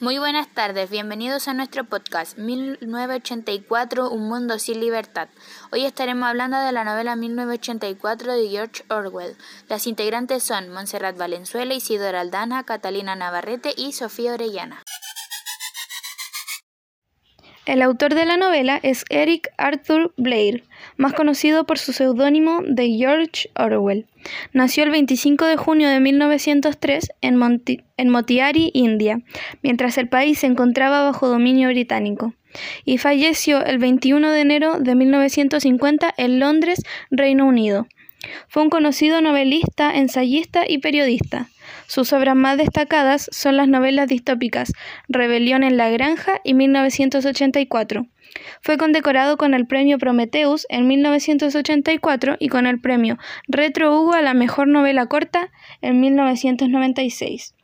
Muy buenas tardes, bienvenidos a nuestro podcast 1984, Un Mundo sin Libertad. Hoy estaremos hablando de la novela 1984 de George Orwell. Las integrantes son Montserrat Valenzuela, Isidora Aldana, Catalina Navarrete y Sofía Orellana. El autor de la novela es Eric Arthur Blair, más conocido por su seudónimo de George Orwell. Nació el 25 de junio de 1903 en, en Motiari, India, mientras el país se encontraba bajo dominio británico, y falleció el 21 de enero de 1950 en Londres, Reino Unido. Fue un conocido novelista, ensayista y periodista. Sus obras más destacadas son las novelas distópicas Rebelión en la Granja y 1984. Fue condecorado con el premio Prometheus en 1984 y con el premio Retro Hugo a la mejor novela corta en 1996.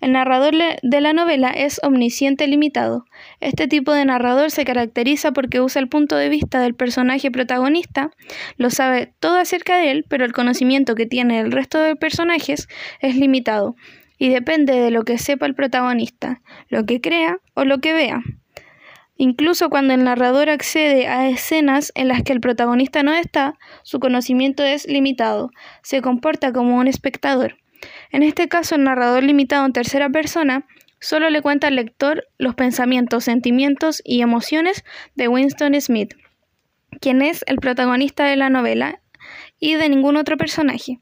El narrador de la novela es omnisciente limitado. Este tipo de narrador se caracteriza porque usa el punto de vista del personaje protagonista, lo sabe todo acerca de él, pero el conocimiento que tiene el resto de personajes es limitado y depende de lo que sepa el protagonista, lo que crea o lo que vea. Incluso cuando el narrador accede a escenas en las que el protagonista no está, su conocimiento es limitado, se comporta como un espectador. En este caso, el narrador limitado en tercera persona solo le cuenta al lector los pensamientos, sentimientos y emociones de Winston Smith, quien es el protagonista de la novela, y de ningún otro personaje.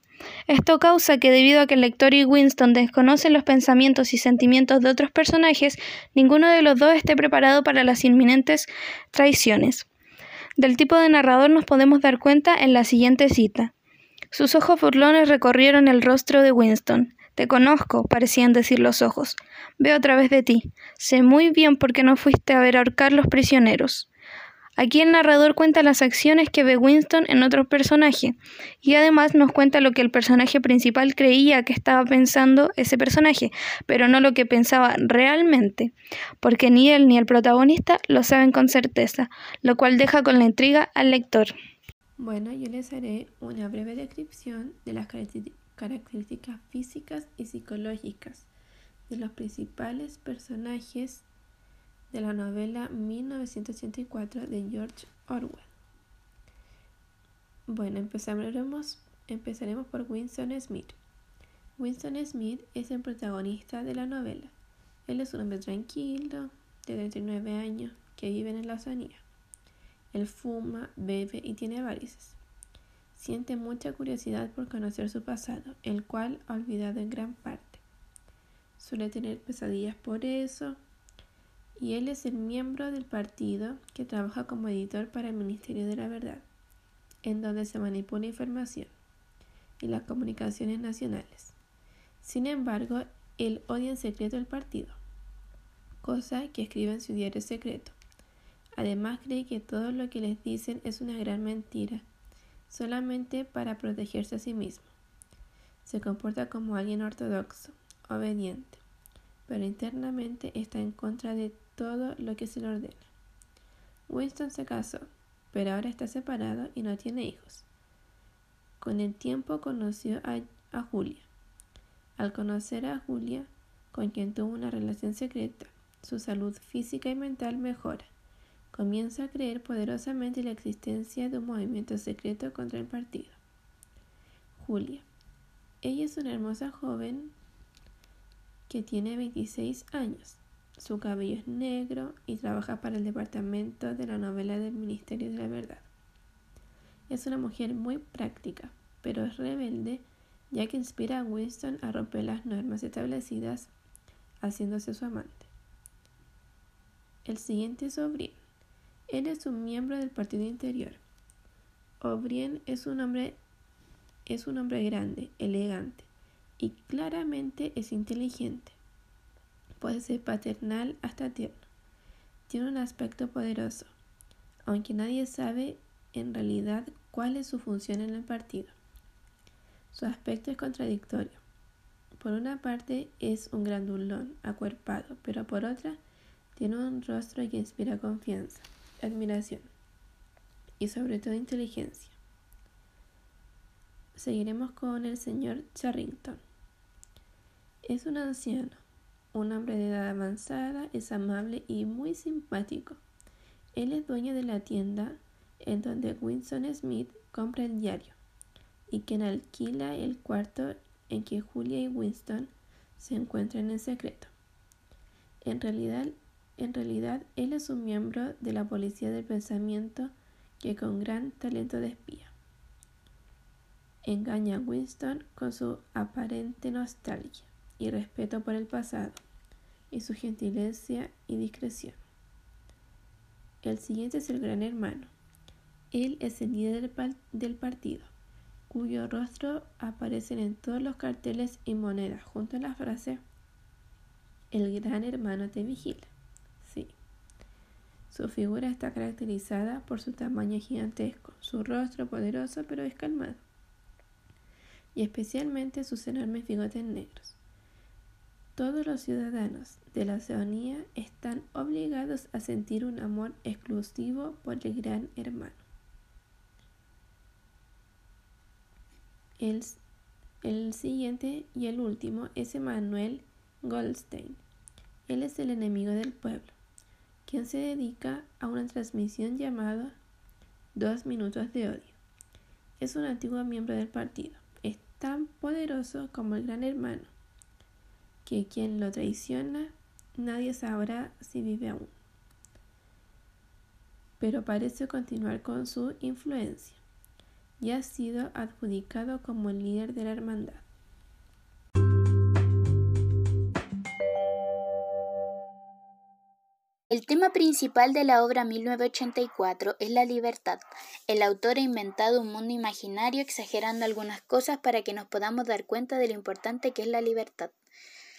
Esto causa que debido a que el lector y Winston desconocen los pensamientos y sentimientos de otros personajes, ninguno de los dos esté preparado para las inminentes traiciones. Del tipo de narrador nos podemos dar cuenta en la siguiente cita. Sus ojos burlones recorrieron el rostro de Winston. Te conozco, parecían decir los ojos. Veo a través de ti. Sé muy bien por qué no fuiste a ver ahorcar los prisioneros. Aquí el narrador cuenta las acciones que ve Winston en otro personaje y además nos cuenta lo que el personaje principal creía que estaba pensando ese personaje, pero no lo que pensaba realmente, porque ni él ni el protagonista lo saben con certeza, lo cual deja con la intriga al lector. Bueno, yo les haré una breve descripción de las características físicas y psicológicas de los principales personajes de la novela 1984 de George Orwell. Bueno, empezaremos, empezaremos por Winston Smith. Winston Smith es el protagonista de la novela. Él es un hombre tranquilo, de 39 años, que vive en la Oceanía. Él fuma, bebe y tiene varices. Siente mucha curiosidad por conocer su pasado, el cual ha olvidado en gran parte. Suele tener pesadillas por eso, y él es el miembro del partido que trabaja como editor para el Ministerio de la Verdad, en donde se manipula información y las comunicaciones nacionales. Sin embargo, él odia en secreto el partido, cosa que escribe en su diario secreto. Además cree que todo lo que les dicen es una gran mentira, solamente para protegerse a sí mismo. Se comporta como alguien ortodoxo, obediente, pero internamente está en contra de todo lo que se le ordena. Winston se casó, pero ahora está separado y no tiene hijos. Con el tiempo conoció a, a Julia. Al conocer a Julia, con quien tuvo una relación secreta, su salud física y mental mejora comienza a creer poderosamente la existencia de un movimiento secreto contra el partido. Julia. Ella es una hermosa joven que tiene 26 años. Su cabello es negro y trabaja para el departamento de la novela del Ministerio de la Verdad. Es una mujer muy práctica, pero es rebelde, ya que inspira a Winston a romper las normas establecidas, haciéndose su amante. El siguiente es O'Brien. Él es un miembro del Partido Interior. O'Brien es un hombre es un hombre grande, elegante y claramente es inteligente. Puede ser paternal hasta tierno. Tiene un aspecto poderoso, aunque nadie sabe en realidad cuál es su función en el partido. Su aspecto es contradictorio. Por una parte es un grandulón, acuerpado, pero por otra tiene un rostro que inspira confianza admiración y sobre todo inteligencia. Seguiremos con el señor Charrington. Es un anciano, un hombre de edad avanzada, es amable y muy simpático. Él es dueño de la tienda en donde Winston Smith compra el diario y quien alquila el cuarto en que Julia y Winston se encuentran en secreto. En realidad, en realidad, él es un miembro de la policía del pensamiento que con gran talento de espía engaña a Winston con su aparente nostalgia y respeto por el pasado y su gentileza y discreción. El siguiente es el gran hermano. Él es el líder del partido, cuyo rostro aparece en todos los carteles y monedas junto a la frase El gran hermano te vigila. Su figura está caracterizada por su tamaño gigantesco, su rostro poderoso pero descalmado, y especialmente sus enormes bigotes negros. Todos los ciudadanos de la Oceanía están obligados a sentir un amor exclusivo por el gran hermano. El, el siguiente y el último es Emanuel Goldstein. Él es el enemigo del pueblo, quien se dedica a una transmisión llamada Dos Minutos de Odio. Es un antiguo miembro del partido. Es tan poderoso como el gran hermano, que quien lo traiciona nadie sabrá si vive aún. Pero parece continuar con su influencia y ha sido adjudicado como el líder de la hermandad. El tema principal de la obra 1984 es la libertad. El autor ha inventado un mundo imaginario exagerando algunas cosas para que nos podamos dar cuenta de lo importante que es la libertad.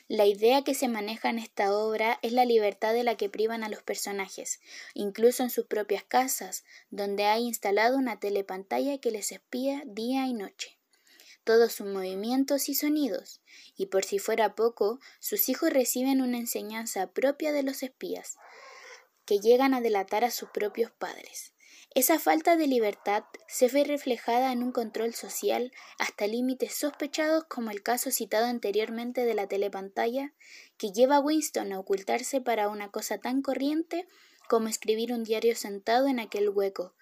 La idea que se maneja en esta obra es la libertad de la que privan a los personajes, incluso en sus propias casas, donde hay instalado una telepantalla que les espía día y noche todos sus movimientos y sonidos, y por si fuera poco, sus hijos reciben una enseñanza propia de los espías, que llegan a delatar a sus propios padres. Esa falta de libertad se ve reflejada en un control social hasta límites sospechados como el caso citado anteriormente de la telepantalla, que lleva a Winston a ocultarse para una cosa tan corriente como escribir un diario sentado en aquel hueco,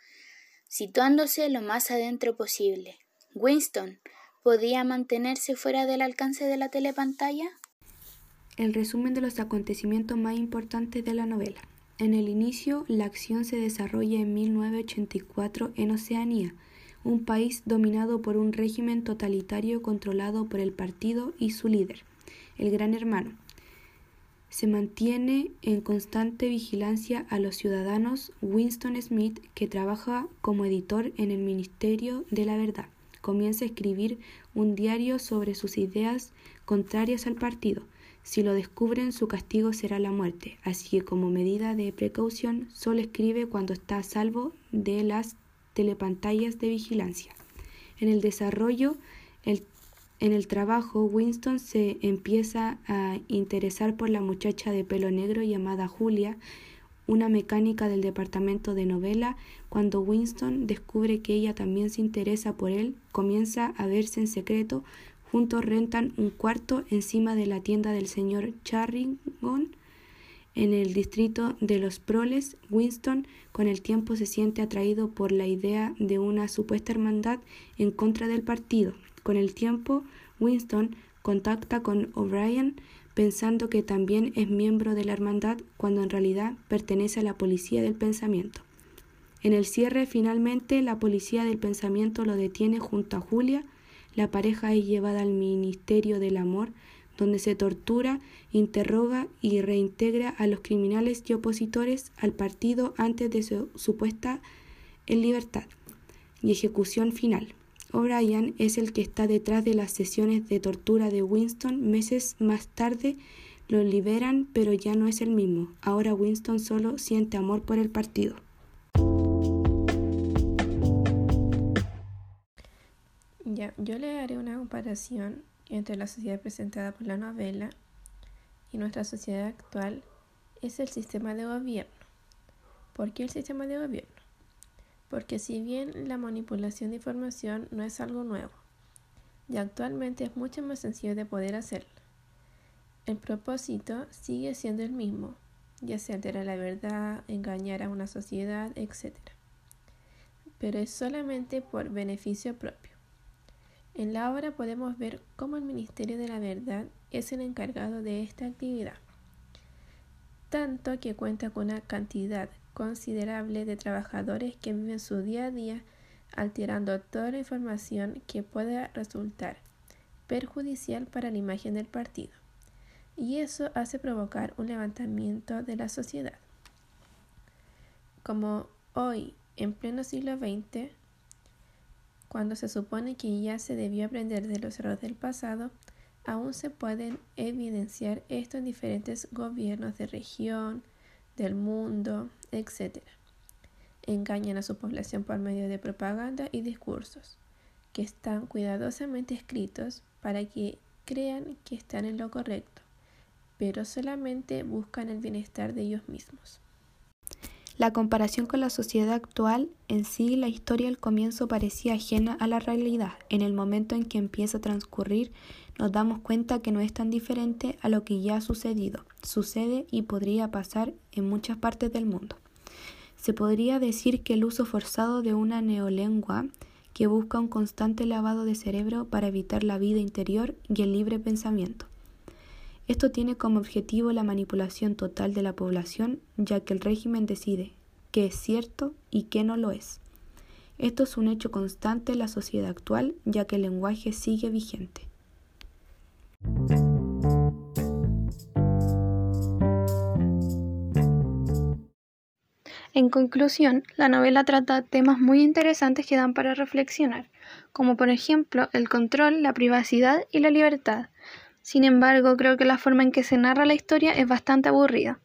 situándose lo más adentro posible. Winston podía mantenerse fuera del alcance de la telepantalla. El resumen de los acontecimientos más importantes de la novela. En el inicio, la acción se desarrolla en 1984 en Oceanía, un país dominado por un régimen totalitario controlado por el partido y su líder, el Gran Hermano. Se mantiene en constante vigilancia a los ciudadanos Winston Smith, que trabaja como editor en el Ministerio de la Verdad. Comienza a escribir un diario sobre sus ideas contrarias al partido, si lo descubren, su castigo será la muerte, así que como medida de precaución, solo escribe cuando está a salvo de las telepantallas de vigilancia. En el desarrollo, en el trabajo, Winston se empieza a interesar por la muchacha de pelo negro llamada Julia, una mecánica del departamento de novela. Cuando Winston descubre que ella también se interesa por él, comienza a verse en secreto Juntos rentan un cuarto encima de la tienda del señor Charringon en el distrito de los Proles. Winston con el tiempo se siente atraído por la idea de una supuesta hermandad en contra del partido. Con el tiempo, Winston contacta con O'Brien pensando que también es miembro de la hermandad cuando en realidad pertenece a la policía del pensamiento. En el cierre, finalmente, la policía del pensamiento lo detiene junto a Julia, la pareja es llevada al Ministerio del Amor, donde se tortura, interroga y reintegra a los criminales y opositores al partido antes de su supuesta en libertad y ejecución final. O'Brien es el que está detrás de las sesiones de tortura de Winston. Meses más tarde lo liberan, pero ya no es el mismo. Ahora Winston solo siente amor por el partido. Ya, yo le haré una comparación entre la sociedad presentada por la novela y nuestra sociedad actual es el sistema de gobierno. ¿Por qué el sistema de gobierno? Porque si bien la manipulación de información no es algo nuevo, y actualmente es mucho más sencillo de poder hacerlo. el propósito sigue siendo el mismo, ya sea alterar la verdad, engañar a una sociedad, etc. Pero es solamente por beneficio propio. En la obra podemos ver cómo el Ministerio de la Verdad es el encargado de esta actividad, tanto que cuenta con una cantidad considerable de trabajadores que viven su día a día alterando toda la información que pueda resultar perjudicial para la imagen del partido. Y eso hace provocar un levantamiento de la sociedad. Como hoy, en pleno siglo XX, cuando se supone que ya se debió aprender de los errores del pasado, aún se pueden evidenciar esto en diferentes gobiernos de región, del mundo, etc. Engañan a su población por medio de propaganda y discursos, que están cuidadosamente escritos para que crean que están en lo correcto, pero solamente buscan el bienestar de ellos mismos. La comparación con la sociedad actual, en sí la historia al comienzo parecía ajena a la realidad. En el momento en que empieza a transcurrir, nos damos cuenta que no es tan diferente a lo que ya ha sucedido, sucede y podría pasar en muchas partes del mundo. Se podría decir que el uso forzado de una neolengua que busca un constante lavado de cerebro para evitar la vida interior y el libre pensamiento. Esto tiene como objetivo la manipulación total de la población, ya que el régimen decide qué es cierto y qué no lo es. Esto es un hecho constante en la sociedad actual, ya que el lenguaje sigue vigente. En conclusión, la novela trata temas muy interesantes que dan para reflexionar, como por ejemplo el control, la privacidad y la libertad, sin embargo, creo que la forma en que se narra la historia es bastante aburrida.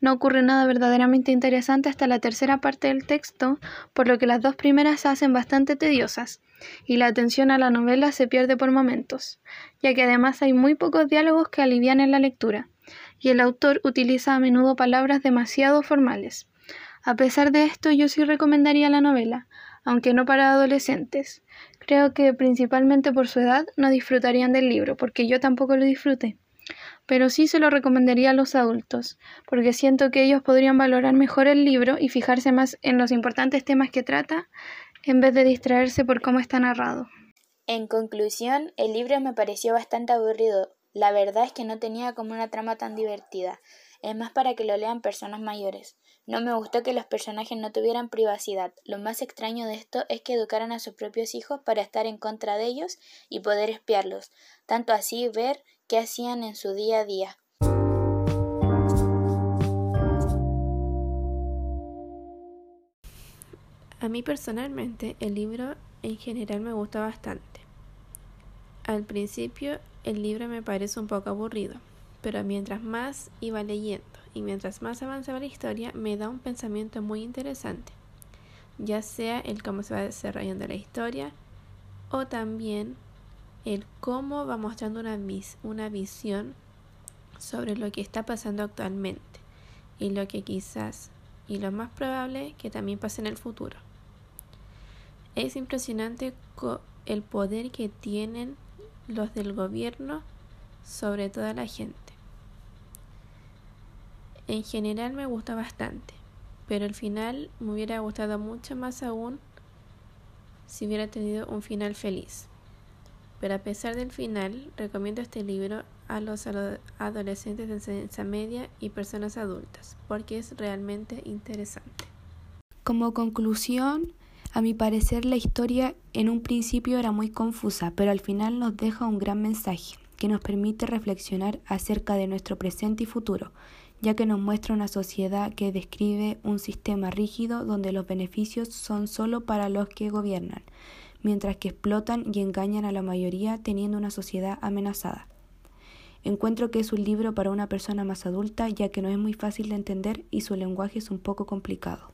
No ocurre nada verdaderamente interesante hasta la tercera parte del texto, por lo que las dos primeras se hacen bastante tediosas, y la atención a la novela se pierde por momentos, ya que además hay muy pocos diálogos que alivian la lectura, y el autor utiliza a menudo palabras demasiado formales. A pesar de esto, yo sí recomendaría la novela, aunque no para adolescentes. Creo que principalmente por su edad no disfrutarían del libro, porque yo tampoco lo disfruté. Pero sí se lo recomendaría a los adultos, porque siento que ellos podrían valorar mejor el libro y fijarse más en los importantes temas que trata, en vez de distraerse por cómo está narrado. En conclusión, el libro me pareció bastante aburrido. La verdad es que no tenía como una trama tan divertida. Es más para que lo lean personas mayores. No me gustó que los personajes no tuvieran privacidad. Lo más extraño de esto es que educaran a sus propios hijos para estar en contra de ellos y poder espiarlos, tanto así ver qué hacían en su día a día. A mí personalmente el libro en general me gusta bastante. Al principio el libro me parece un poco aburrido, pero mientras más iba leyendo y mientras más avanzaba la historia me da un pensamiento muy interesante, ya sea el cómo se va desarrollando la historia o también el cómo va mostrando una, una visión sobre lo que está pasando actualmente y lo que quizás y lo más probable que también pase en el futuro. Es impresionante el poder que tienen los del gobierno sobre toda la gente. En general me gusta bastante, pero el final me hubiera gustado mucho más aún si hubiera tenido un final feliz. Pero a pesar del final, recomiendo este libro a los adolescentes de enseñanza media y personas adultas, porque es realmente interesante. Como conclusión, a mi parecer la historia en un principio era muy confusa, pero al final nos deja un gran mensaje que nos permite reflexionar acerca de nuestro presente y futuro, ya que nos muestra una sociedad que describe un sistema rígido donde los beneficios son solo para los que gobiernan, mientras que explotan y engañan a la mayoría teniendo una sociedad amenazada. Encuentro que es un libro para una persona más adulta ya que no es muy fácil de entender y su lenguaje es un poco complicado.